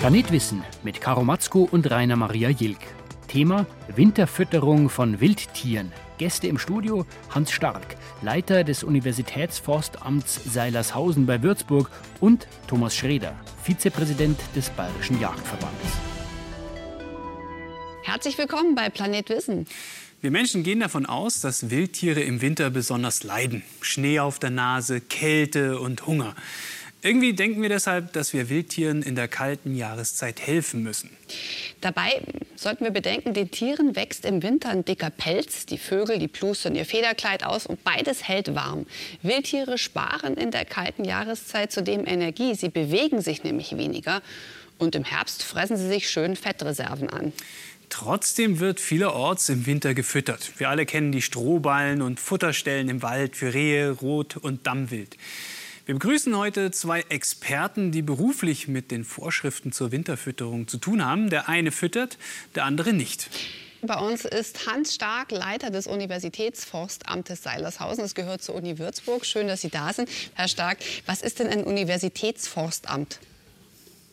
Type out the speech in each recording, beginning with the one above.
Planetwissen mit Karo Matzko und Rainer Maria Jilk. Thema Winterfütterung von Wildtieren. Gäste im Studio Hans Stark, Leiter des Universitätsforstamts Seilershausen bei Würzburg und Thomas Schreder, Vizepräsident des Bayerischen Jagdverbandes. Herzlich willkommen bei Planet Wissen. Wir Menschen gehen davon aus, dass Wildtiere im Winter besonders leiden. Schnee auf der Nase, Kälte und Hunger. Irgendwie denken wir deshalb, dass wir Wildtieren in der kalten Jahreszeit helfen müssen. Dabei sollten wir bedenken, den Tieren wächst im Winter ein dicker Pelz. Die Vögel, die plustern ihr Federkleid aus und beides hält warm. Wildtiere sparen in der kalten Jahreszeit zudem Energie. Sie bewegen sich nämlich weniger. Und im Herbst fressen sie sich schön Fettreserven an. Trotzdem wird vielerorts im Winter gefüttert. Wir alle kennen die Strohballen und Futterstellen im Wald für Rehe, Rot- und Dammwild. Wir begrüßen heute zwei Experten, die beruflich mit den Vorschriften zur Winterfütterung zu tun haben. Der eine füttert, der andere nicht. Bei uns ist Hans Stark, Leiter des Universitätsforstamtes Seilershausen. Das gehört zur Uni Würzburg. Schön, dass Sie da sind. Herr Stark, was ist denn ein Universitätsforstamt?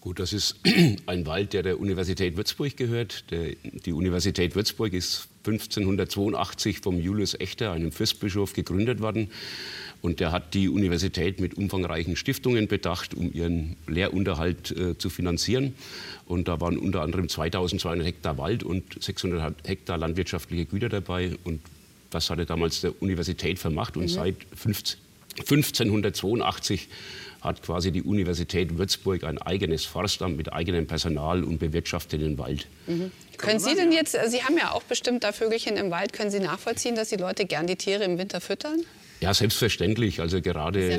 Gut, das ist ein Wald, der der Universität Würzburg gehört. Der, die Universität Würzburg ist 1582 vom Julius Echter, einem Fürstbischof, gegründet worden. Und der hat die Universität mit umfangreichen Stiftungen bedacht, um ihren Lehrunterhalt äh, zu finanzieren. Und da waren unter anderem 2200 Hektar Wald und 600 Hektar landwirtschaftliche Güter dabei. Und das hatte damals der Universität vermacht. Und mhm. seit 15, 1582 hat quasi die Universität Würzburg ein eigenes Forstamt mit eigenem Personal und bewirtschaftet den Wald. Mhm. Können Sie denn jetzt, Sie haben ja auch bestimmt da Vögelchen im Wald, können Sie nachvollziehen, dass die Leute gern die Tiere im Winter füttern? Ja, selbstverständlich. Also gerade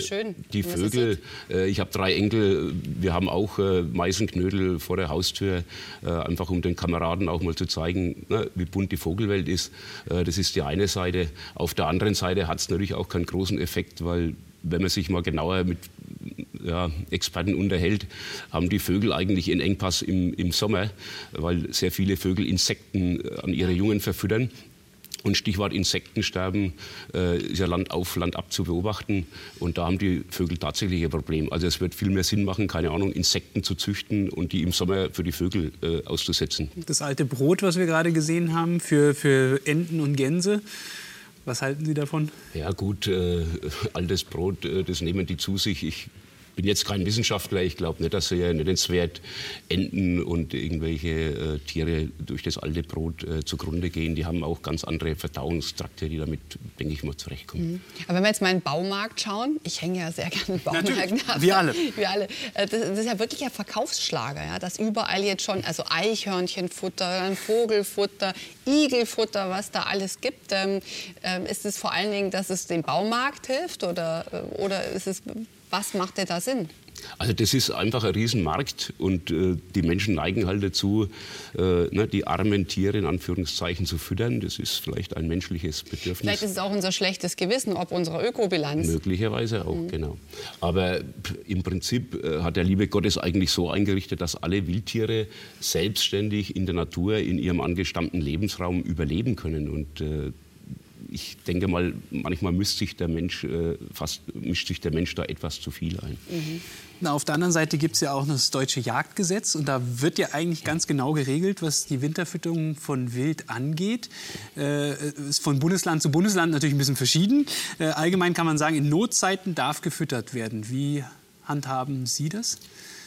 die Vögel. Äh, ich habe drei Enkel. Wir haben auch äh, Meisenknödel vor der Haustür, äh, einfach um den Kameraden auch mal zu zeigen, ne, wie bunt die Vogelwelt ist. Das ist die eine Seite. Auf der anderen Seite hat es natürlich auch keinen großen Effekt, weil wenn man sich mal genauer mit ja, Experten unterhält, haben die Vögel eigentlich einen Engpass im, im Sommer, weil sehr viele Vögel Insekten an ihre Jungen verfüttern. Und Stichwort Insektensterben äh, ist ja Land auf, Land ab zu beobachten. Und da haben die Vögel tatsächlich ein Problem. Also es wird viel mehr Sinn machen, keine Ahnung, Insekten zu züchten und die im Sommer für die Vögel äh, auszusetzen. Das alte Brot, was wir gerade gesehen haben, für, für Enten und Gänse, was halten Sie davon? Ja gut, äh, altes Brot, äh, das nehmen die zu sich. Ich bin jetzt kein Wissenschaftler, ich glaube nicht, dass sehr nennenswert Enten und irgendwelche äh, Tiere durch das alte Brot äh, zugrunde gehen. Die haben auch ganz andere Verdauungstrakte, die damit, denke ich mal, zurechtkommen. Mhm. Aber wenn wir jetzt mal in den Baumarkt schauen, ich hänge ja sehr gerne in Baumärkten. Wir alle. Wir alle. Äh, das, das, ist ja wirklich ein Verkaufsschlager, ja, dass überall jetzt schon, also Eichhörnchenfutter, Vogelfutter, Igelfutter, was da alles gibt. Ähm, ähm, ist es vor allen Dingen, dass es dem Baumarkt hilft oder, äh, oder ist es was macht denn da Sinn? Also das ist einfach ein Riesenmarkt und äh, die Menschen neigen halt dazu, äh, ne, die armen Tiere in Anführungszeichen zu füttern. Das ist vielleicht ein menschliches Bedürfnis. Vielleicht ist es auch unser schlechtes Gewissen, ob unsere Ökobilanz. Möglicherweise auch, mhm. genau. Aber im Prinzip äh, hat der liebe Gott es eigentlich so eingerichtet, dass alle Wildtiere selbstständig in der Natur, in ihrem angestammten Lebensraum überleben können. Und äh, ich denke mal, manchmal mischt sich der Mensch, äh, fast mischt sich der Mensch da etwas zu viel ein. Mhm. Na, auf der anderen Seite gibt es ja auch das deutsche Jagdgesetz und da wird ja eigentlich ganz genau geregelt, was die Winterfütterung von Wild angeht. Äh, ist von Bundesland zu Bundesland natürlich ein bisschen verschieden. Äh, allgemein kann man sagen, in Notzeiten darf gefüttert werden. Wie handhaben Sie das?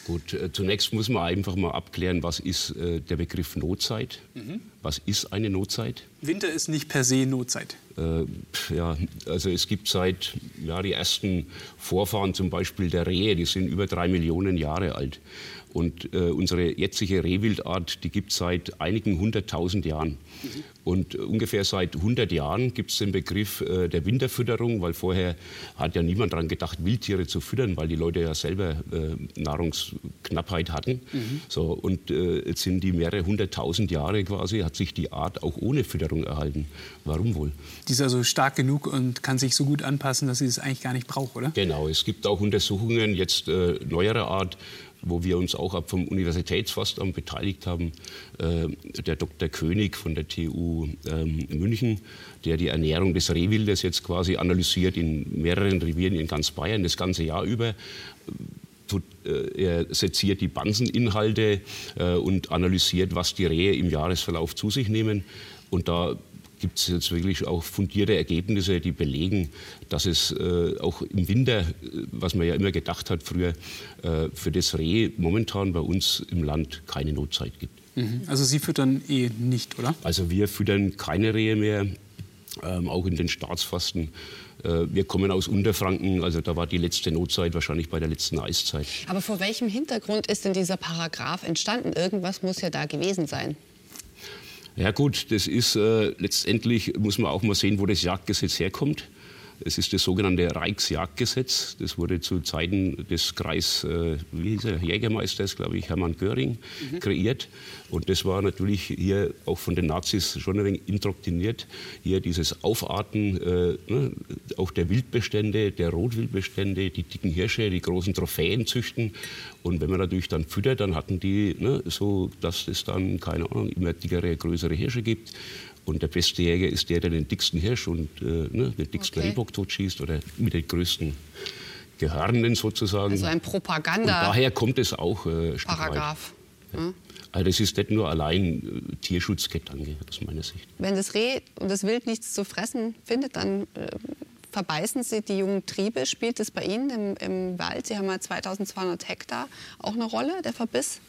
Gut, äh, zunächst muss man einfach mal abklären, was ist äh, der Begriff Notzeit? Mhm. Was ist eine Notzeit? Winter ist nicht per se Notzeit. Äh, ja, also es gibt seit ja, die ersten Vorfahren zum Beispiel der Rehe, die sind über drei Millionen Jahre alt. Und äh, unsere jetzige Rehwildart, die gibt es seit einigen hunderttausend Jahren. Mhm. Und ungefähr seit 100 Jahren gibt es den Begriff äh, der Winterfütterung, weil vorher hat ja niemand daran gedacht, Wildtiere zu füttern, weil die Leute ja selber äh, Nahrungsknappheit hatten. Mhm. So, und äh, jetzt sind die mehrere hunderttausend Jahre quasi, hat sich die Art auch ohne Fütterung erhalten. Warum wohl? Die ist also stark genug und kann sich so gut anpassen, dass sie es eigentlich gar nicht braucht, oder? Genau, es gibt auch Untersuchungen jetzt äh, neuerer Art, wo wir uns auch vom Universitätsforstamt beteiligt haben. Äh, der Dr. König von der TU ähm, München, der die Ernährung des Rehwildes jetzt quasi analysiert in mehreren Revieren in ganz Bayern das ganze Jahr über er seziert die Banseninhalte und analysiert, was die Rehe im Jahresverlauf zu sich nehmen. Und da gibt es jetzt wirklich auch fundierte Ergebnisse, die belegen, dass es äh, auch im Winter, äh, was man ja immer gedacht hat früher, äh, für das Reh momentan bei uns im Land keine Notzeit gibt. Mhm. Also Sie füttern eh nicht, oder? Also wir füttern keine Rehe mehr, ähm, auch in den Staatsfasten. Äh, wir kommen aus Unterfranken, also da war die letzte Notzeit wahrscheinlich bei der letzten Eiszeit. Aber vor welchem Hintergrund ist denn dieser Paragraph entstanden? Irgendwas muss ja da gewesen sein. Ja gut, das ist äh, letztendlich, muss man auch mal sehen, wo das Jagdgesetz herkommt. Es ist das sogenannte Reichsjagdgesetz. Das wurde zu Zeiten des Kreis, äh, wie hieß er, Jägermeisters, glaube ich, Hermann Göring, mhm. kreiert. Und das war natürlich hier auch von den Nazis schon ein wenig indoktriniert. Hier dieses Aufarten äh, ne, auch der Wildbestände, der Rotwildbestände, die dicken Hirsche, die großen Trophäen züchten. Und wenn man natürlich dann füttert, dann hatten die ne, so, dass es dann, keine Ahnung, immer dickere, größere Hirsche gibt. Und der beste Jäger ist der, der den dicksten Hirsch und äh, ne, den dicksten okay. Rehbock totschießt oder mit den größten Gehörnenden sozusagen. Also ein Propaganda. Und daher kommt es auch. Äh, Paragraph. Ja. Hm? Also das ist nicht nur allein äh, Tierschutzgedanke aus meiner Sicht. Wenn das Reh und das Wild nichts zu fressen findet, dann äh, verbeißen sie die jungen Triebe. Spielt das bei Ihnen im, im Wald? Sie haben ja 2200 Hektar auch eine Rolle, der Verbiss?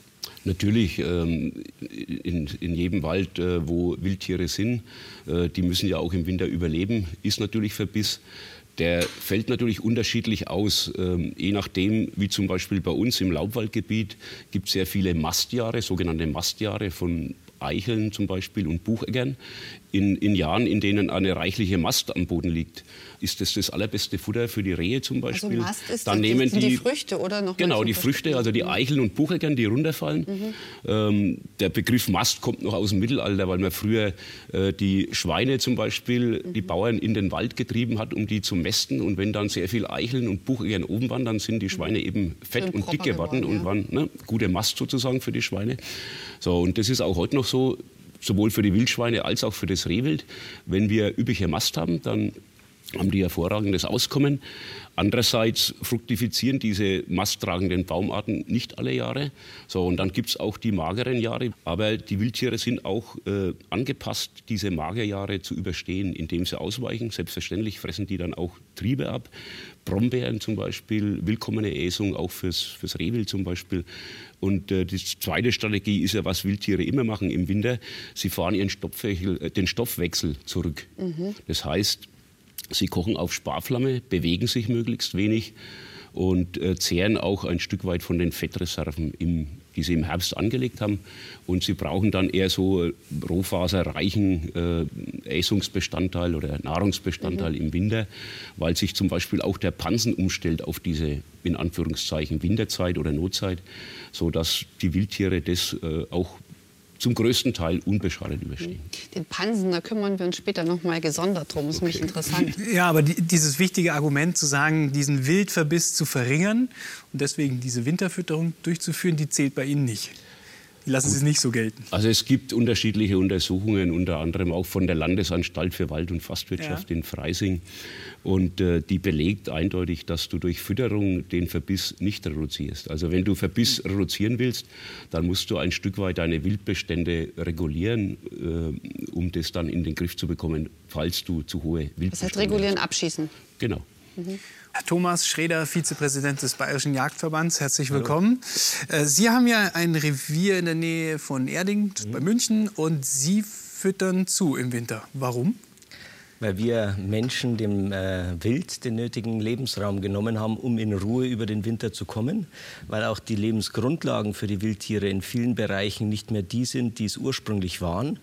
Natürlich, ähm, in, jedem Wald, äh, wo Wildtiere sind, äh, die müssen ja auch im Winter überleben, ist natürlich Verbiss. Der fällt natürlich unterschiedlich aus, ähm, je nachdem, wie zum Beispiel bei uns im Laubwaldgebiet gibt es sehr viele Mastjahre, sogenannte Mastjahre von Eicheln zum Beispiel und Bucheggern in, in Jahren, in denen eine reichliche Mast am Boden liegt, ist das das allerbeste Futter für die Rehe zum also Beispiel. Also Mast ist dann nehmen die, die, Früchte oder noch Genau, die Früchte, also die Eicheln und Bucheggern, die runterfallen. Mhm. Ähm, der Begriff Mast kommt noch aus dem Mittelalter, weil man früher äh, die Schweine zum Beispiel, mhm. die Bauern in den Wald getrieben hat, um die zu mästen. Und wenn dann sehr viel Eicheln und Bucheggern oben waren, dann sind die Schweine mhm. eben fett und dick geworden ja. und waren ne, gute Mast sozusagen für die Schweine. So, und das ist auch heute noch so sowohl für die Wildschweine als auch für das Rehwild. Wenn wir üppige Mast haben, dann haben die hervorragendes Auskommen. Andererseits fruktifizieren diese masttragenden Baumarten nicht alle Jahre. So, und dann gibt es auch die mageren Jahre. Aber die Wildtiere sind auch äh, angepasst, diese Magerjahre zu überstehen, indem sie ausweichen. Selbstverständlich fressen die dann auch Triebe ab. Brombeeren zum Beispiel, willkommene Äsung, auch fürs, fürs Rehwild zum Beispiel. Und äh, die zweite Strategie ist ja, was Wildtiere immer machen im Winter. Sie fahren ihren Stoffwechsel, äh, den Stoffwechsel zurück. Mhm. Das heißt, Sie kochen auf Sparflamme, bewegen sich möglichst wenig und äh, zehren auch ein Stück weit von den Fettreserven, im, die sie im Herbst angelegt haben. Und sie brauchen dann eher so rohfaserreichen äh, Äsungsbestandteil oder Nahrungsbestandteil mhm. im Winter, weil sich zum Beispiel auch der Pansen umstellt auf diese in Anführungszeichen Winterzeit oder Notzeit, sodass die Wildtiere das äh, auch zum größten Teil unbeschadet überstehen. Den Pansen, da kümmern wir uns später noch mal gesondert drum. Das ist okay. mich interessant. Ja, aber die, dieses wichtige Argument zu sagen, diesen Wildverbiss zu verringern und deswegen diese Winterfütterung durchzuführen, die zählt bei Ihnen nicht. Die lassen Sie es nicht so gelten. Also es gibt unterschiedliche Untersuchungen, unter anderem auch von der Landesanstalt für Wald- und Forstwirtschaft ja. in Freising. Und äh, die belegt eindeutig, dass du durch Fütterung den Verbiss nicht reduzierst. Also wenn du Verbiss reduzieren willst, dann musst du ein Stück weit deine Wildbestände regulieren, äh, um das dann in den Griff zu bekommen, falls du zu hohe Wildbestände hast. Das heißt regulieren, hast. abschießen. Genau. Mhm. Herr Thomas Schreder, Vizepräsident des Bayerischen Jagdverbands, herzlich willkommen. Hallo. Äh, Sie haben ja ein Revier in der Nähe von Erding mhm. bei München und Sie füttern zu im Winter. Warum? weil wir Menschen dem äh, Wild den nötigen Lebensraum genommen haben, um in Ruhe über den Winter zu kommen, weil auch die Lebensgrundlagen für die Wildtiere in vielen Bereichen nicht mehr die sind, die es ursprünglich waren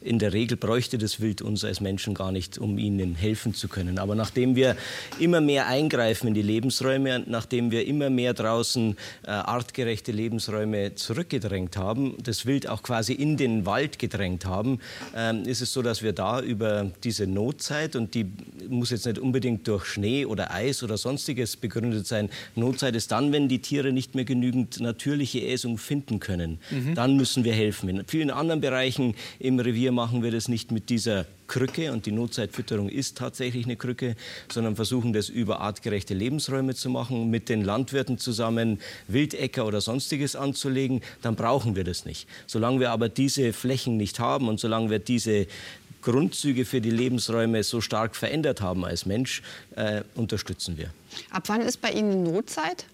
in der Regel bräuchte das Wild uns als Menschen gar nicht, um ihnen helfen zu können. Aber nachdem wir immer mehr eingreifen in die Lebensräume, nachdem wir immer mehr draußen äh, artgerechte Lebensräume zurückgedrängt haben, das Wild auch quasi in den Wald gedrängt haben, äh, ist es so, dass wir da über diese Notzeit, und die muss jetzt nicht unbedingt durch Schnee oder Eis oder sonstiges begründet sein, Notzeit ist dann, wenn die Tiere nicht mehr genügend natürliche Äsung finden können. Mhm. Dann müssen wir helfen. In vielen anderen Bereichen im Revier machen wir das nicht mit dieser Krücke und die Notzeitfütterung ist tatsächlich eine Krücke, sondern versuchen das über artgerechte Lebensräume zu machen, mit den Landwirten zusammen Wildäcker oder sonstiges anzulegen, dann brauchen wir das nicht. Solange wir aber diese Flächen nicht haben und solange wir diese Grundzüge für die Lebensräume so stark verändert haben als Mensch, äh, unterstützen wir. Ab wann ist bei Ihnen Notzeit?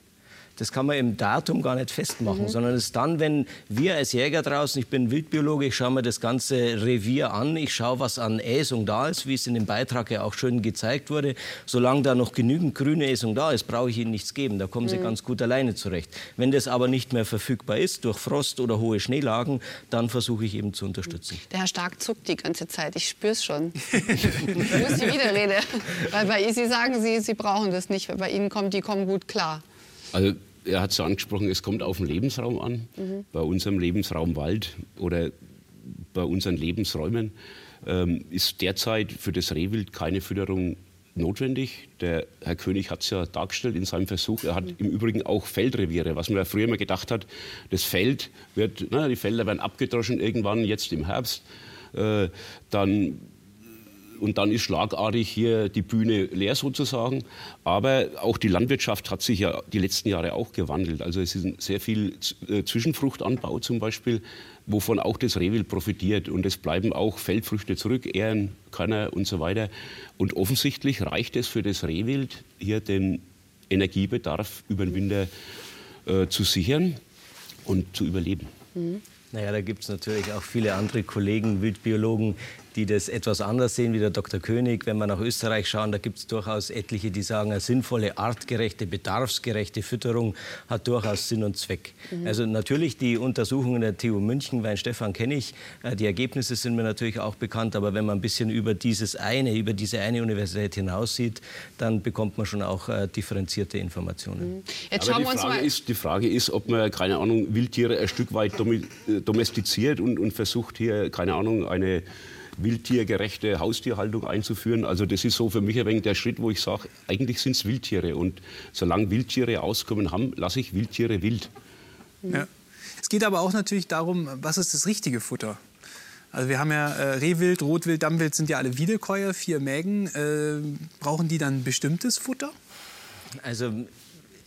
Das kann man im Datum gar nicht festmachen, mhm. sondern es ist dann, wenn wir als Jäger draußen, ich bin Wildbiologe, ich schaue mir das ganze Revier an, ich schaue, was an Äsung da ist, wie es in dem Beitrag ja auch schön gezeigt wurde. Solange da noch genügend grüne Äsung da ist, brauche ich ihnen nichts geben. Da kommen sie mhm. ganz gut alleine zurecht. Wenn das aber nicht mehr verfügbar ist, durch Frost oder hohe Schneelagen, dann versuche ich eben zu unterstützen. Der Herr Stark zuckt die ganze Zeit, ich spüre es schon. ich muss die Widerrede. Weil bei Sie sagen, Sie, Sie brauchen das nicht, weil bei Ihnen kommen die kommen gut klar. Also er hat es angesprochen, es kommt auf den Lebensraum an. Mhm. Bei unserem Lebensraum Wald oder bei unseren Lebensräumen ähm, ist derzeit für das Rehwild keine Fütterung notwendig. Der Herr König hat es ja dargestellt in seinem Versuch. Er hat mhm. im Übrigen auch Feldreviere, was man ja früher immer gedacht hat, das Feld wird, na, die Felder werden abgedroschen irgendwann, jetzt im Herbst. Äh, dann und dann ist schlagartig hier die Bühne leer sozusagen. Aber auch die Landwirtschaft hat sich ja die letzten Jahre auch gewandelt. Also es ist sehr viel äh, Zwischenfruchtanbau zum Beispiel, wovon auch das Rehwild profitiert. Und es bleiben auch Feldfrüchte zurück, Ähren, Körner und so weiter. Und offensichtlich reicht es für das Rehwild, hier den Energiebedarf über den Winter äh, zu sichern und zu überleben. Mhm. Naja, da gibt es natürlich auch viele andere Kollegen, Wildbiologen, die das etwas anders sehen wie der Dr. König. Wenn wir nach Österreich schauen, da gibt es durchaus etliche, die sagen, eine sinnvolle, artgerechte, bedarfsgerechte Fütterung hat durchaus Sinn und Zweck. Mhm. Also natürlich die Untersuchungen der TU München, Weinstefan kenne ich, äh, die Ergebnisse sind mir natürlich auch bekannt, aber wenn man ein bisschen über dieses eine, über diese eine Universität hinaussieht, dann bekommt man schon auch äh, differenzierte Informationen. Mhm. Jetzt aber die Frage, ist, die Frage ist, ob man, keine Ahnung, Wildtiere ein Stück weit äh, domestiziert und, und versucht hier, keine Ahnung, eine wildtiergerechte Haustierhaltung einzuführen. Also das ist so für mich ein wenig der Schritt, wo ich sage, eigentlich sind es Wildtiere. Und solange Wildtiere Auskommen haben, lasse ich Wildtiere wild. Ja. Es geht aber auch natürlich darum, was ist das richtige Futter? Also wir haben ja äh, Rehwild, Rotwild, Dammwild sind ja alle Wiederkäuer, vier Mägen. Äh, brauchen die dann bestimmtes Futter? Also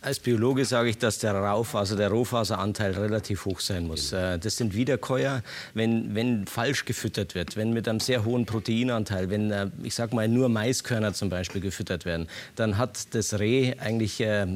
als Biologe sage ich, dass der Raufaser, der Rohfaseranteil relativ hoch sein muss. Äh, das sind Wiederkäuer, wenn, wenn falsch gefüttert wird, wenn mit einem sehr hohen Proteinanteil, wenn, äh, ich sage mal, nur Maiskörner zum Beispiel gefüttert werden, dann hat das Reh eigentlich äh,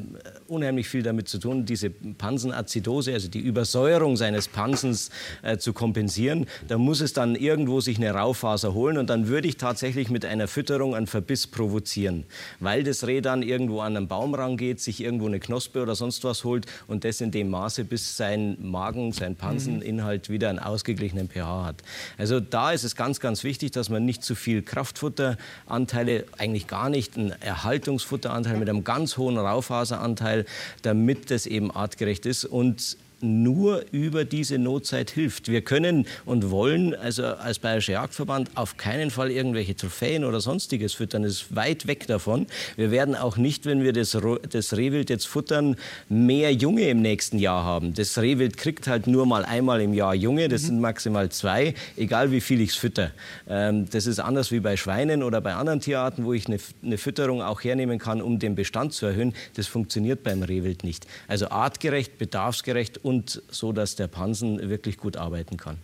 unheimlich viel damit zu tun, diese Pansenazidose, also die Übersäuerung seines Pansens äh, zu kompensieren. Da muss es dann irgendwo sich eine Raufaser holen und dann würde ich tatsächlich mit einer Fütterung einen Verbiss provozieren, weil das Reh dann irgendwo an einen Baum rangeht, sich irgendwo eine Knospe oder sonst was holt und das in dem Maße, bis sein Magen, sein Panseninhalt wieder einen ausgeglichenen pH hat. Also da ist es ganz, ganz wichtig, dass man nicht zu viel Kraftfutteranteile, eigentlich gar nicht, einen Erhaltungsfutteranteil mit einem ganz hohen Raufaseranteil, damit das eben artgerecht ist und nur über diese Notzeit hilft. Wir können und wollen also als Bayerischer Jagdverband auf keinen Fall irgendwelche Trophäen oder sonstiges füttern. Das ist weit weg davon. Wir werden auch nicht, wenn wir das, das Rehwild jetzt futtern, mehr Junge im nächsten Jahr haben. Das Rehwild kriegt halt nur mal einmal im Jahr Junge. Das mhm. sind maximal zwei, egal wie viel ich es fütter. Ähm, das ist anders wie bei Schweinen oder bei anderen Tierarten, wo ich eine, eine Fütterung auch hernehmen kann, um den Bestand zu erhöhen. Das funktioniert beim Rehwild nicht. Also artgerecht, bedarfsgerecht und so, dass der Pansen wirklich gut arbeiten kann.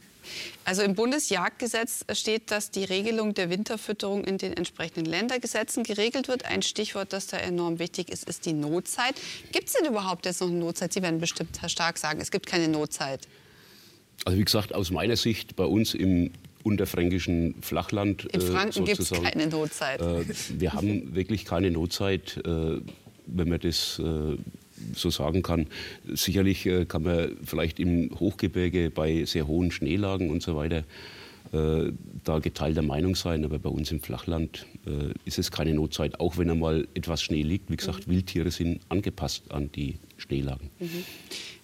Also im Bundesjagdgesetz steht, dass die Regelung der Winterfütterung in den entsprechenden Ländergesetzen geregelt wird. Ein Stichwort, das da enorm wichtig ist, ist die Notzeit. Gibt es denn überhaupt jetzt noch eine Notzeit? Sie werden bestimmt, Herr Stark, sagen, es gibt keine Notzeit. Also wie gesagt, aus meiner Sicht bei uns im unterfränkischen Flachland. In Franken äh, gibt es keine Notzeit. Äh, wir haben wirklich keine Notzeit, äh, wenn man das äh, so sagen kann. Sicherlich äh, kann man vielleicht im Hochgebirge bei sehr hohen Schneelagen und so weiter äh, da geteilter Meinung sein, aber bei uns im Flachland äh, ist es keine Notzeit, auch wenn einmal etwas Schnee liegt. Wie gesagt, mhm. Wildtiere sind angepasst an die Schneelagen. Mhm.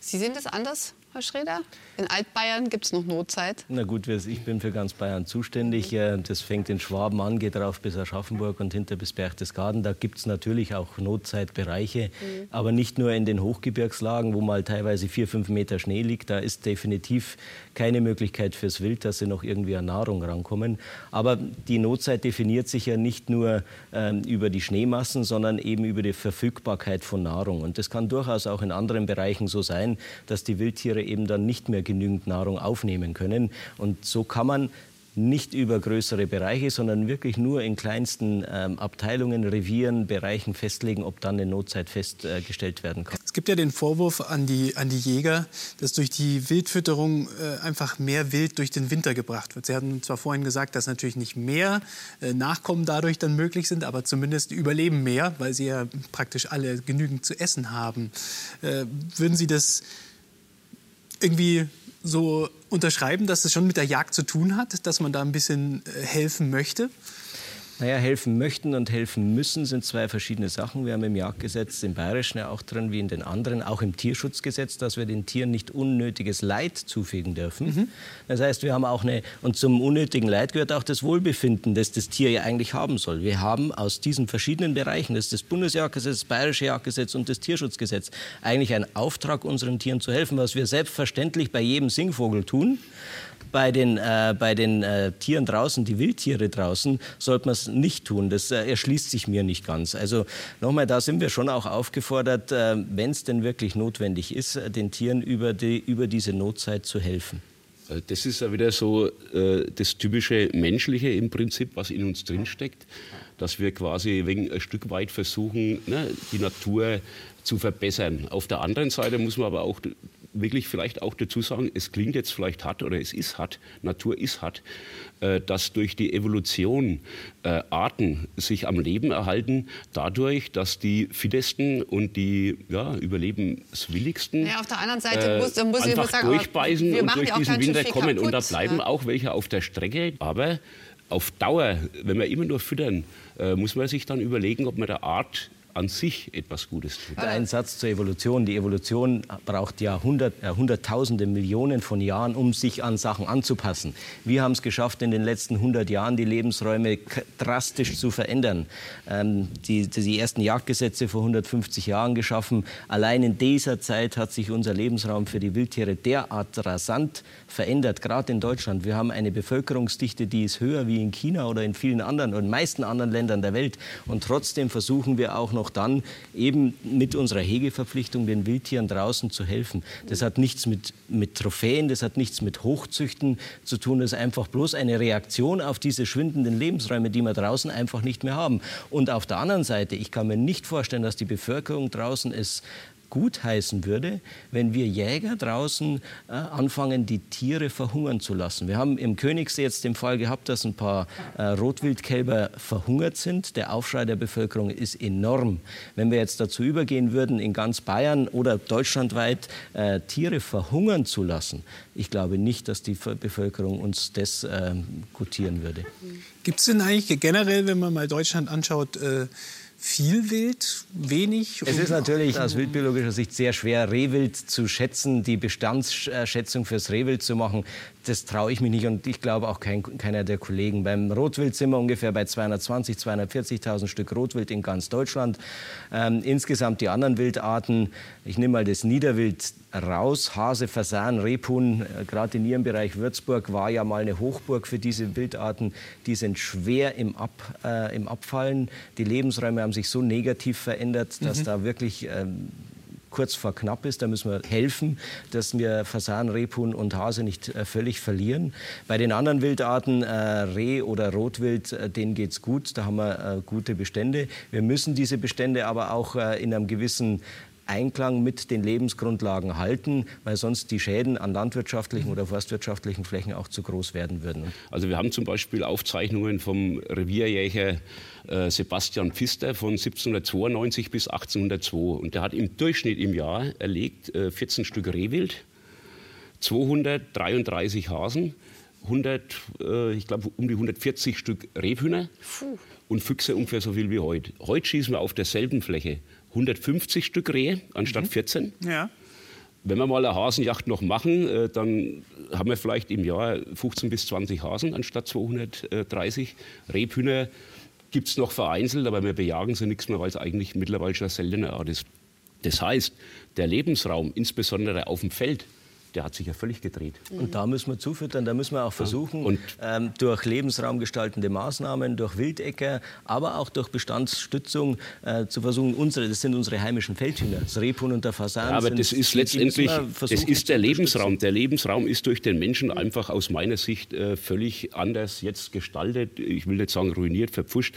Sie sehen das anders, Herr Schreder? In Altbayern gibt es noch Notzeit. Na gut, ich bin für ganz Bayern zuständig. Das fängt in Schwaben an, geht rauf bis Aschaffenburg und hinter bis Berchtesgaden. Da gibt es natürlich auch Notzeitbereiche, mhm. aber nicht nur in den Hochgebirgslagen, wo mal teilweise vier, fünf Meter Schnee liegt. Da ist definitiv keine Möglichkeit fürs Wild, dass sie noch irgendwie an Nahrung rankommen. Aber die Notzeit definiert sich ja nicht nur ähm, über die Schneemassen, sondern eben über die Verfügbarkeit von Nahrung. Und das kann durchaus auch in anderen Bereichen so sein, dass die Wildtiere eben dann nicht mehr genügend Nahrung aufnehmen können. Und so kann man nicht über größere Bereiche, sondern wirklich nur in kleinsten ähm, Abteilungen, Revieren, Bereichen festlegen, ob dann eine Notzeit festgestellt äh, werden kann. Es gibt ja den Vorwurf an die, an die Jäger, dass durch die Wildfütterung äh, einfach mehr Wild durch den Winter gebracht wird. Sie hatten zwar vorhin gesagt, dass natürlich nicht mehr äh, Nachkommen dadurch dann möglich sind, aber zumindest überleben mehr, weil sie ja praktisch alle genügend zu essen haben. Äh, würden Sie das irgendwie so unterschreiben, dass es schon mit der Jagd zu tun hat, dass man da ein bisschen äh, helfen möchte? Naja, helfen möchten und helfen müssen sind zwei verschiedene Sachen. Wir haben im Jagdgesetz, im Bayerischen ja auch drin, wie in den anderen, auch im Tierschutzgesetz, dass wir den Tieren nicht unnötiges Leid zufügen dürfen. Mhm. Das heißt, wir haben auch eine, und zum unnötigen Leid gehört auch das Wohlbefinden, das das Tier ja eigentlich haben soll. Wir haben aus diesen verschiedenen Bereichen, das ist das Bundesjagdgesetz, das Bayerische Jagdgesetz und das Tierschutzgesetz, eigentlich einen Auftrag, unseren Tieren zu helfen, was wir selbstverständlich bei jedem Singvogel tun bei den, äh, bei den äh, Tieren draußen, die Wildtiere draußen, sollte man es nicht tun. Das äh, erschließt sich mir nicht ganz. Also nochmal, da sind wir schon auch aufgefordert, äh, wenn es denn wirklich notwendig ist, äh, den Tieren über, die, über diese Notzeit zu helfen. Äh, das ist ja wieder so das typische Menschliche im Prinzip, was in uns drinsteckt, dass wir quasi ein Stück weit versuchen, ne, die Natur zu verbessern. Auf der anderen Seite muss man aber auch wirklich vielleicht auch dazu sagen, es klingt jetzt vielleicht hart oder es ist hart, Natur ist hart, äh, dass durch die Evolution äh, Arten sich am Leben erhalten, dadurch, dass die fittesten und die ja, überlebenswilligsten ja, auf der anderen Seite muss, muss einfach sagen, durchbeißen und durch diesen Winter kommen. Kaputt, und da bleiben ja. auch welche auf der Strecke. Aber auf Dauer, wenn wir immer nur füttern, äh, muss man sich dann überlegen, ob man der Art an sich etwas Gutes tut. Ein Satz zur Evolution. Die Evolution braucht ja hundert, äh, hunderttausende Millionen von Jahren, um sich an Sachen anzupassen. Wir haben es geschafft, in den letzten 100 Jahren die Lebensräume drastisch zu verändern. Ähm, die, die ersten Jagdgesetze vor 150 Jahren geschaffen. Allein in dieser Zeit hat sich unser Lebensraum für die Wildtiere derart rasant verändert, gerade in Deutschland. Wir haben eine Bevölkerungsdichte, die ist höher wie in China oder in vielen anderen und meisten anderen Ländern der Welt. Und trotzdem versuchen wir auch noch auch dann eben mit unserer Hegeverpflichtung den Wildtieren draußen zu helfen. Das hat nichts mit, mit Trophäen, das hat nichts mit Hochzüchten zu tun. Das ist einfach bloß eine Reaktion auf diese schwindenden Lebensräume, die wir draußen einfach nicht mehr haben. Und auf der anderen Seite, ich kann mir nicht vorstellen, dass die Bevölkerung draußen es gutheißen würde, wenn wir Jäger draußen äh, anfangen, die Tiere verhungern zu lassen. Wir haben im Königssee jetzt den Fall gehabt, dass ein paar äh, Rotwildkälber verhungert sind. Der Aufschrei der Bevölkerung ist enorm. Wenn wir jetzt dazu übergehen würden, in ganz Bayern oder deutschlandweit äh, Tiere verhungern zu lassen, ich glaube nicht, dass die Bevölkerung uns das äh, gutieren würde. Gibt es denn eigentlich generell, wenn man mal Deutschland anschaut, äh, viel Wild, wenig? Es ist natürlich aus wildbiologischer Sicht sehr schwer, Rehwild zu schätzen, die Bestandsschätzung fürs Rehwild zu machen das traue ich mich nicht und ich glaube auch kein, keiner der Kollegen. Beim Rotwild sind wir ungefähr bei 220.000, 240.000 Stück Rotwild in ganz Deutschland. Ähm, insgesamt die anderen Wildarten, ich nehme mal das Niederwild raus, Hase, Fasan, Rebhuhn, äh, gerade in Ihrem Bereich Würzburg war ja mal eine Hochburg für diese Wildarten. Die sind schwer im, Ab, äh, im Abfallen. Die Lebensräume haben sich so negativ verändert, dass mhm. da wirklich ähm, kurz vor knapp ist. Da müssen wir helfen, dass wir Fasan, Rebhuhn und Hase nicht äh, völlig verlieren. Bei den anderen Wildarten, äh, Reh oder Rotwild, äh, denen geht es gut. Da haben wir gute Bestände. Wir müssen diese Bestände aber auch in einem gewissen Einklang mit den Lebensgrundlagen halten, weil sonst die Schäden an landwirtschaftlichen oder forstwirtschaftlichen Flächen auch zu groß werden würden. Also wir haben zum Beispiel Aufzeichnungen vom Revierjäger äh, Sebastian Pfister von 1792 bis 1802 und der hat im Durchschnitt im Jahr erlegt äh, 14 Stück Rehwild, 233 Hasen, 100, äh, ich glaube um die 140 Stück Rebhühner und Füchse ungefähr so viel wie heute. Heute schießen wir auf derselben Fläche 150 Stück Rehe anstatt mhm. 14. Ja. wenn wir mal eine Hasenjacht noch machen, äh, dann haben wir vielleicht im Jahr 15 bis 20 Hasen anstatt 230. Rebhühner gibt es noch vereinzelt, aber wir bejagen sie nichts mehr, weil es eigentlich mittlerweile schon eine seltene Art ist. Das heißt, der Lebensraum, insbesondere auf dem Feld, der hat sich ja völlig gedreht. Und da müssen wir zufüttern, da müssen wir auch versuchen, ja. ähm, durch lebensraumgestaltende Maßnahmen, durch Wildäcker, aber auch durch Bestandsstützung äh, zu versuchen, unsere, das sind unsere heimischen Feldhühner, das Rebhuhn und der Fasan. Ja, aber das ist letztendlich, das ist der Lebensraum. Der Lebensraum ist durch den Menschen einfach aus meiner Sicht äh, völlig anders jetzt gestaltet. Ich will nicht sagen ruiniert, verpfuscht.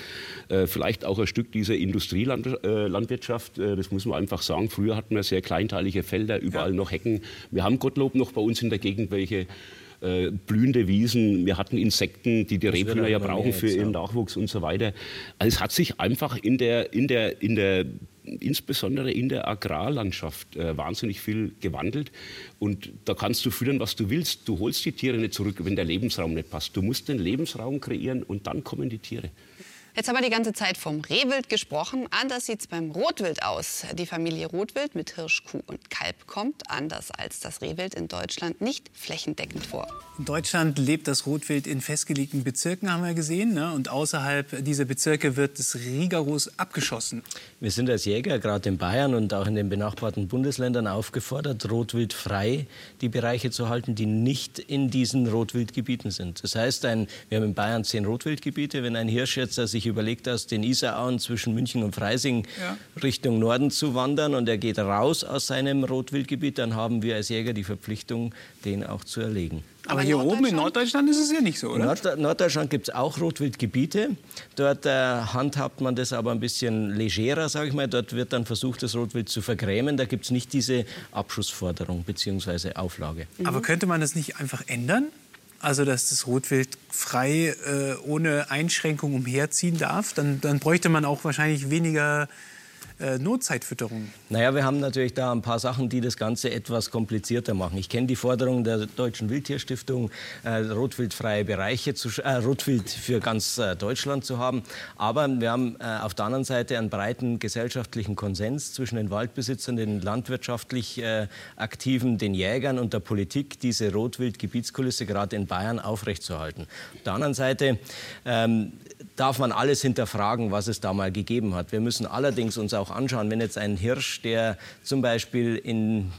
Äh, vielleicht auch ein Stück dieser Industrielandwirtschaft, äh, das muss man einfach sagen. Früher hatten wir sehr kleinteilige Felder, überall ja. noch Hecken. Wir haben Gottlob Biotop noch bei uns in der Gegend welche äh, blühende Wiesen. Wir hatten Insekten, die die Rebhühner ja brauchen für ihren Nachwuchs und so weiter. Also es hat sich einfach in der, in der, in der insbesondere in der Agrarlandschaft äh, wahnsinnig viel gewandelt. Und da kannst du führen, was du willst. Du holst die Tiere nicht zurück, wenn der Lebensraum nicht passt. Du musst den Lebensraum kreieren und dann kommen die Tiere. Jetzt haben wir die ganze Zeit vom Rehwild gesprochen. Anders sieht es beim Rotwild aus. Die Familie Rotwild mit Hirsch, Kuh und Kalb kommt, anders als das Rehwild in Deutschland, nicht flächendeckend vor. In Deutschland lebt das Rotwild in festgelegten Bezirken, haben wir gesehen. Ne? Und außerhalb dieser Bezirke wird es rigoros abgeschossen. Wir sind als Jäger gerade in Bayern und auch in den benachbarten Bundesländern aufgefordert, rotwildfrei die Bereiche zu halten, die nicht in diesen Rotwildgebieten sind. Das heißt, ein, wir haben in Bayern zehn Rotwildgebiete. Wenn ein Hirsch jetzt sich überlegt hast, den Isarauen zwischen München und Freising ja. Richtung Norden zu wandern und er geht raus aus seinem Rotwildgebiet, dann haben wir als Jäger die Verpflichtung, den auch zu erlegen. Aber hier oben in Norddeutschland ist es ja nicht so, oder? In Norddeutschland gibt es auch Rotwildgebiete. Dort äh, handhabt man das aber ein bisschen legerer, sage ich mal. Dort wird dann versucht, das Rotwild zu vergrämen. Da gibt es nicht diese Abschussforderung bzw. Auflage. Aber könnte man das nicht einfach ändern? Also dass das Rotwild frei äh, ohne Einschränkung umherziehen darf, dann, dann bräuchte man auch wahrscheinlich weniger äh, Notzeitfütterung? Naja, wir haben natürlich da ein paar Sachen, die das Ganze etwas komplizierter machen. Ich kenne die Forderung der Deutschen Wildtierstiftung, äh, rotwildfreie Bereiche, zu, äh, Rotwild für ganz äh, Deutschland zu haben. Aber wir haben äh, auf der anderen Seite einen breiten gesellschaftlichen Konsens zwischen den Waldbesitzern, den landwirtschaftlich äh, Aktiven, den Jägern und der Politik, diese Rotwildgebietskulisse gerade in Bayern aufrechtzuerhalten. Auf der anderen Seite ähm, darf man alles hinterfragen, was es da mal gegeben hat. Wir müssen allerdings uns auch anschauen, wenn jetzt ein Hirsch, der zum Beispiel in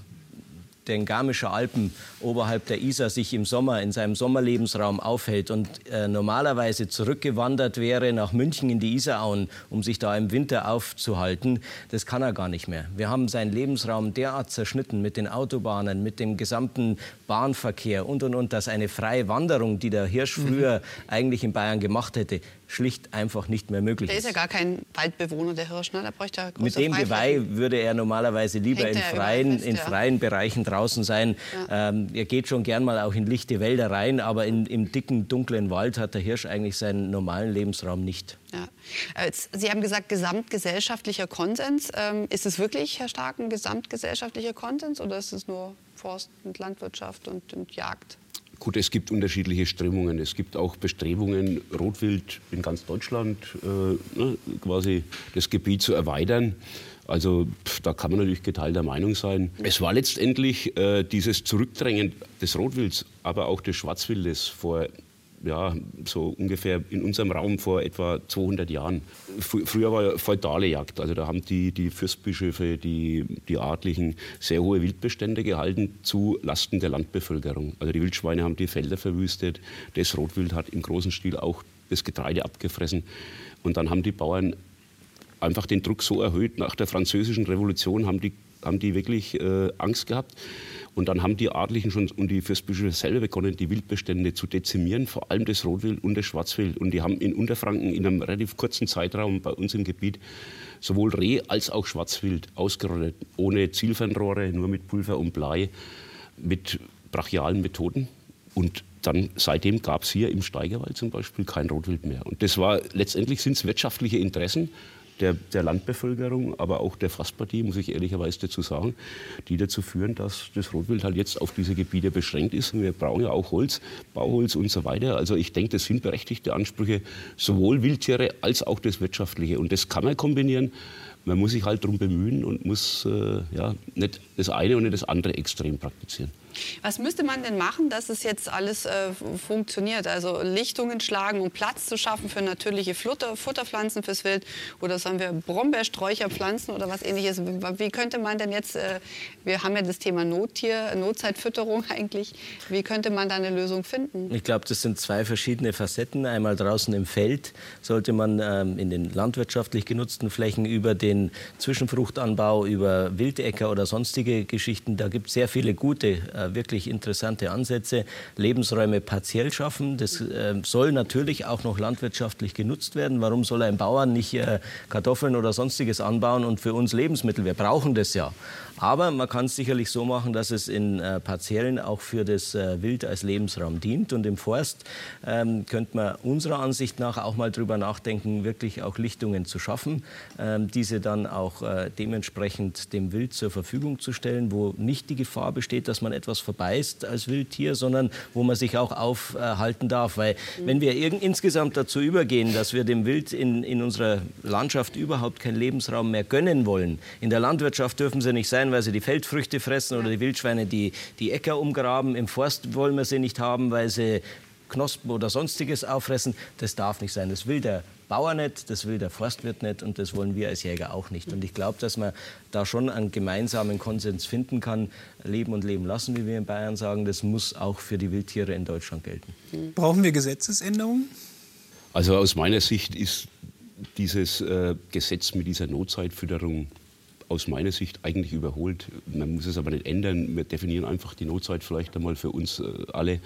den Garmischen Alpen oberhalb der Isar sich im Sommer in seinem Sommerlebensraum aufhält und äh, normalerweise zurückgewandert wäre nach München in die Isarauen, um sich da im Winter aufzuhalten, das kann er gar nicht mehr. Wir haben seinen Lebensraum derart zerschnitten mit den Autobahnen, mit dem gesamten Bahnverkehr und und und, dass eine freie Wanderung, die der Hirsch mhm. früher mhm. eigentlich in Bayern gemacht hätte, schlicht einfach nicht mehr möglich ist. Der ist ja gar kein Waldbewohner, der Hirsch, ne? Da bräuchte er Mit dem Geweih würde er normalerweise lieber in freien, fest, in freien Bereichen draußen sein. Ja. Ähm, er geht schon gern mal auch in lichte Wälder rein, aber in, im dicken, dunklen Wald hat der Hirsch eigentlich seinen normalen Lebensraum nicht. Ja. Äh, Sie haben gesagt, gesamtgesellschaftlicher Konsens. Ähm, ist es wirklich, Herr Stark, ein gesamtgesellschaftlicher Konsens oder ist es nur Forst und Landwirtschaft und, und Jagd? Gut, es gibt unterschiedliche Strömungen. Es gibt auch Bestrebungen, Rotwild in ganz Deutschland äh, ne, quasi das Gebiet zu erweitern. Also pff, da kann man natürlich geteilter Meinung sein. Es war letztendlich äh, dieses Zurückdrängen des Rotwilds, aber auch des Schwarzwildes vor ja, so ungefähr in unserem Raum vor etwa 200 Jahren. früher war feudale Jagd, also da haben die, die Fürstbischöfe, die, die Adligen sehr hohe Wildbestände gehalten zu Lasten der Landbevölkerung. Also die Wildschweine haben die Felder verwüstet, das Rotwild hat im großen Stil auch das Getreide abgefressen. Und dann haben die Bauern einfach den Druck so erhöht, nach der französischen Revolution haben die, haben die wirklich äh, Angst gehabt und dann haben die Adligen schon und die Fürstbischöfe selber begonnen, die Wildbestände zu dezimieren, vor allem das Rotwild und das Schwarzwild. Und die haben in Unterfranken in einem relativ kurzen Zeitraum bei uns im Gebiet sowohl Reh als auch Schwarzwild ausgerottet, ohne Zielfernrohre, nur mit Pulver und Blei, mit brachialen Methoden. Und dann seitdem gab es hier im Steigerwald zum Beispiel kein Rotwild mehr. Und das war letztendlich sind es wirtschaftliche Interessen der, der Landbevölkerung, aber auch der Fasspartie, muss ich ehrlicherweise dazu sagen, die dazu führen, dass das Rotwild halt jetzt auf diese Gebiete beschränkt ist. Und wir brauchen ja auch Holz, Bauholz und so weiter. Also ich denke, das sind berechtigte Ansprüche, sowohl Wildtiere als auch das Wirtschaftliche. Und das kann man kombinieren. man muss sich halt darum bemühen und muss äh, ja, nicht das eine und nicht das andere extrem praktizieren. Was müsste man denn machen, dass es jetzt alles äh, funktioniert? Also Lichtungen schlagen, um Platz zu schaffen für natürliche Flutter, Futterpflanzen fürs Wild oder sagen wir Brombeersträucherpflanzen oder was ähnliches. Wie könnte man denn jetzt, äh, wir haben ja das Thema Nottier, Notzeitfütterung eigentlich, wie könnte man da eine Lösung finden? Ich glaube, das sind zwei verschiedene Facetten. Einmal draußen im Feld sollte man ähm, in den landwirtschaftlich genutzten Flächen über den Zwischenfruchtanbau, über Wildäcker oder sonstige Geschichten, da gibt es sehr viele gute äh, wirklich interessante Ansätze. Lebensräume partiell schaffen. Das äh, soll natürlich auch noch landwirtschaftlich genutzt werden. Warum soll ein Bauer nicht äh, Kartoffeln oder sonstiges anbauen und für uns Lebensmittel? Wir brauchen das ja. Aber man kann es sicherlich so machen, dass es in äh, Parzellen auch für das äh, Wild als Lebensraum dient. Und im Forst ähm, könnte man unserer Ansicht nach auch mal darüber nachdenken, wirklich auch Lichtungen zu schaffen, ähm, diese dann auch äh, dementsprechend dem Wild zur Verfügung zu stellen, wo nicht die Gefahr besteht, dass man etwas verbeißt als Wildtier, sondern wo man sich auch aufhalten darf. Weil wenn wir insgesamt dazu übergehen, dass wir dem Wild in, in unserer Landschaft überhaupt keinen Lebensraum mehr gönnen wollen, in der Landwirtschaft dürfen sie nicht sein, weil sie die Feldfrüchte fressen oder die Wildschweine die, die Äcker umgraben. Im Forst wollen wir sie nicht haben, weil sie Knospen oder sonstiges auffressen. Das darf nicht sein. Das will der Bauer nicht, das will der Forstwirt nicht und das wollen wir als Jäger auch nicht. Und ich glaube, dass man da schon einen gemeinsamen Konsens finden kann. Leben und leben lassen, wie wir in Bayern sagen, das muss auch für die Wildtiere in Deutschland gelten. Brauchen wir Gesetzesänderungen? Also aus meiner Sicht ist dieses äh, Gesetz mit dieser Notzeitfütterung aus meiner Sicht eigentlich überholt. Man muss es aber nicht ändern. Wir definieren einfach die Notzeit vielleicht einmal für uns äh, alle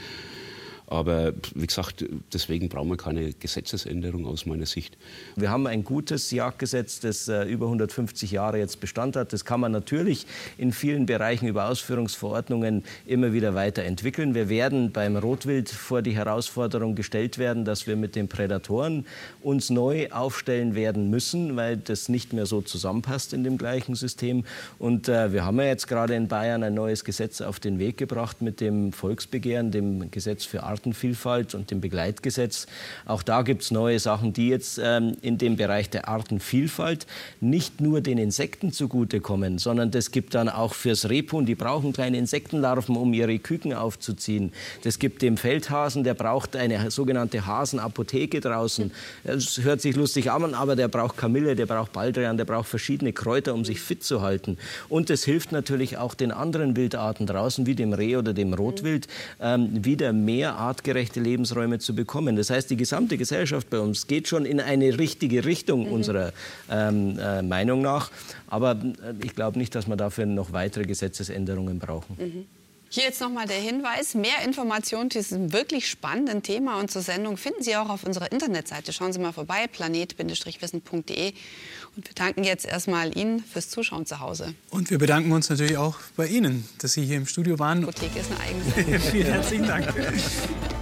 aber wie gesagt, deswegen brauchen wir keine Gesetzesänderung aus meiner Sicht. Wir haben ein gutes Jagdgesetz, das äh, über 150 Jahre jetzt Bestand hat. Das kann man natürlich in vielen Bereichen über Ausführungsverordnungen immer wieder weiterentwickeln. Wir werden beim Rotwild vor die Herausforderung gestellt werden, dass wir mit den Prädatoren uns neu aufstellen werden müssen, weil das nicht mehr so zusammenpasst in dem gleichen System. Und äh, wir haben ja jetzt gerade in Bayern ein neues Gesetz auf den Weg gebracht mit dem Volksbegehren, dem Gesetz für Arten Artenvielfalt und dem Begleitgesetz. Auch da gibt es neue Sachen, die jetzt ähm, in dem Bereich der Artenvielfalt nicht nur den Insekten zugutekommen, sondern das gibt dann auch fürs Rebhuhn, die brauchen kleine Insektenlarven, um ihre Küken aufzuziehen. Das gibt dem Feldhasen, der braucht eine sogenannte Hasenapotheke draußen. Das hört sich lustig an, aber der braucht Kamille, der braucht Baldrian, der braucht verschiedene Kräuter, um sich fit zu halten. Und es hilft natürlich auch den anderen Wildarten draußen, wie dem Reh oder dem Rotwild, ähm, wieder mehr artgerechte Lebensräume zu bekommen. Das heißt, die gesamte Gesellschaft bei uns geht schon in eine richtige Richtung mhm. unserer ähm, äh, Meinung nach. Aber äh, ich glaube nicht, dass wir dafür noch weitere Gesetzesänderungen brauchen. Mhm. Hier jetzt nochmal der Hinweis. Mehr Informationen zu diesem wirklich spannenden Thema und zur Sendung finden Sie auch auf unserer Internetseite. Schauen Sie mal vorbei, planet-wissen.de. Und wir danken jetzt erstmal Ihnen fürs Zuschauen zu Hause. Und wir bedanken uns natürlich auch bei Ihnen, dass Sie hier im Studio waren. Die Apotheke ist eine eigene. Vielen herzlichen Dank.